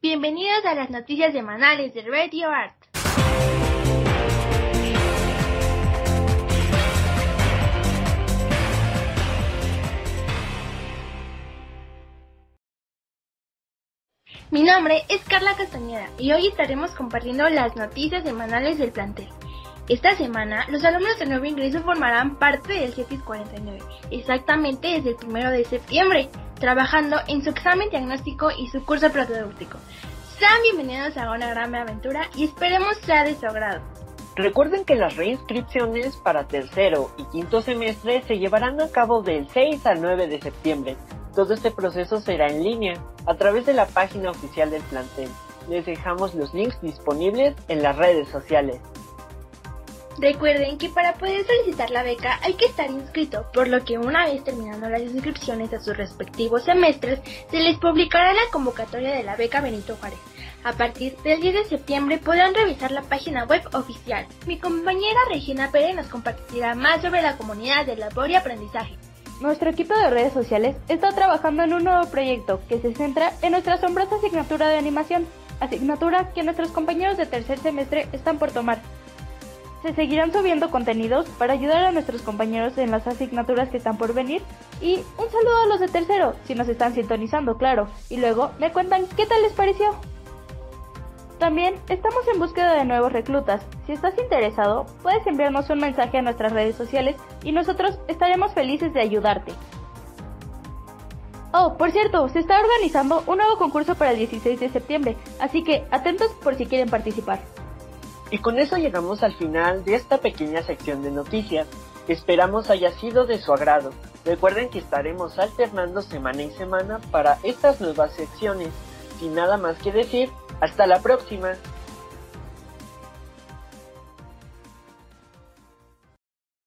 Bienvenidos a las noticias semanales de Radio Art. Mi nombre es Carla Castañeda y hoy estaremos compartiendo las noticias semanales del plantel. Esta semana, los alumnos de nuevo ingreso formarán parte del CETIS 49, exactamente desde el 1 de septiembre, trabajando en su examen diagnóstico y su curso propedéutico. Sean bienvenidos a una gran aventura y esperemos sea de su agrado. Recuerden que las reinscripciones para tercero y quinto semestre se llevarán a cabo del 6 al 9 de septiembre. Todo este proceso será en línea, a través de la página oficial del plantel. Les dejamos los links disponibles en las redes sociales. Recuerden que para poder solicitar la beca hay que estar inscrito, por lo que una vez terminando las inscripciones a sus respectivos semestres, se les publicará la convocatoria de la beca Benito Juárez. A partir del 10 de septiembre podrán revisar la página web oficial. Mi compañera Regina Pérez nos compartirá más sobre la comunidad de labor y aprendizaje. Nuestro equipo de redes sociales está trabajando en un nuevo proyecto que se centra en nuestra asombrosa asignatura de animación, asignatura que nuestros compañeros de tercer semestre están por tomar. Se seguirán subiendo contenidos para ayudar a nuestros compañeros en las asignaturas que están por venir y un saludo a los de tercero, si nos están sintonizando, claro, y luego me cuentan qué tal les pareció. También estamos en búsqueda de nuevos reclutas. Si estás interesado, puedes enviarnos un mensaje a nuestras redes sociales y nosotros estaremos felices de ayudarte. Oh, por cierto, se está organizando un nuevo concurso para el 16 de septiembre, así que atentos por si quieren participar. Y con eso llegamos al final de esta pequeña sección de noticias. Esperamos haya sido de su agrado. Recuerden que estaremos alternando semana y semana para estas nuevas secciones. Sin nada más que decir, hasta la próxima.